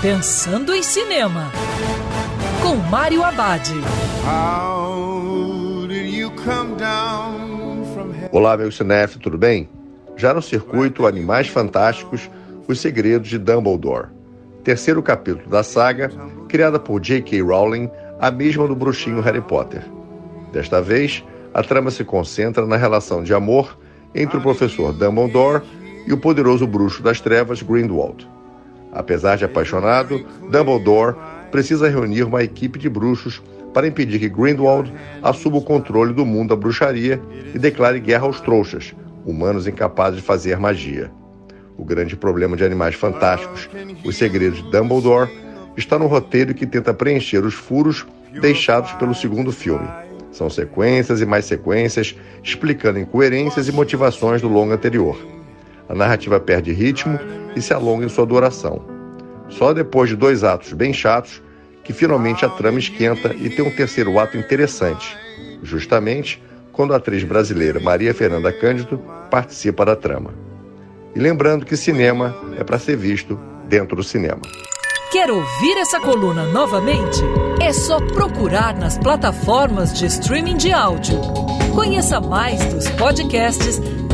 Pensando em Cinema, com Mário Abad. Olá, meu cinef, tudo bem? Já no circuito Animais Fantásticos, Os Segredos de Dumbledore. Terceiro capítulo da saga, criada por J.K. Rowling, a mesma do bruxinho Harry Potter. Desta vez, a trama se concentra na relação de amor entre o professor Dumbledore e o poderoso bruxo das trevas Grindelwald. Apesar de apaixonado, Dumbledore precisa reunir uma equipe de bruxos para impedir que Grindelwald assuma o controle do mundo da bruxaria e declare guerra aos trouxas, humanos incapazes de fazer magia. O grande problema de Animais Fantásticos, Os Segredos de Dumbledore, está no roteiro que tenta preencher os furos deixados pelo segundo filme. São sequências e mais sequências explicando incoerências e motivações do longo anterior. A narrativa perde ritmo e se alonga em sua duração. Só depois de dois atos bem chatos que finalmente a trama esquenta e tem um terceiro ato interessante, justamente quando a atriz brasileira Maria Fernanda Cândido participa da trama. E lembrando que cinema é para ser visto dentro do cinema. Quer ouvir essa coluna novamente? É só procurar nas plataformas de streaming de áudio. Conheça mais dos podcasts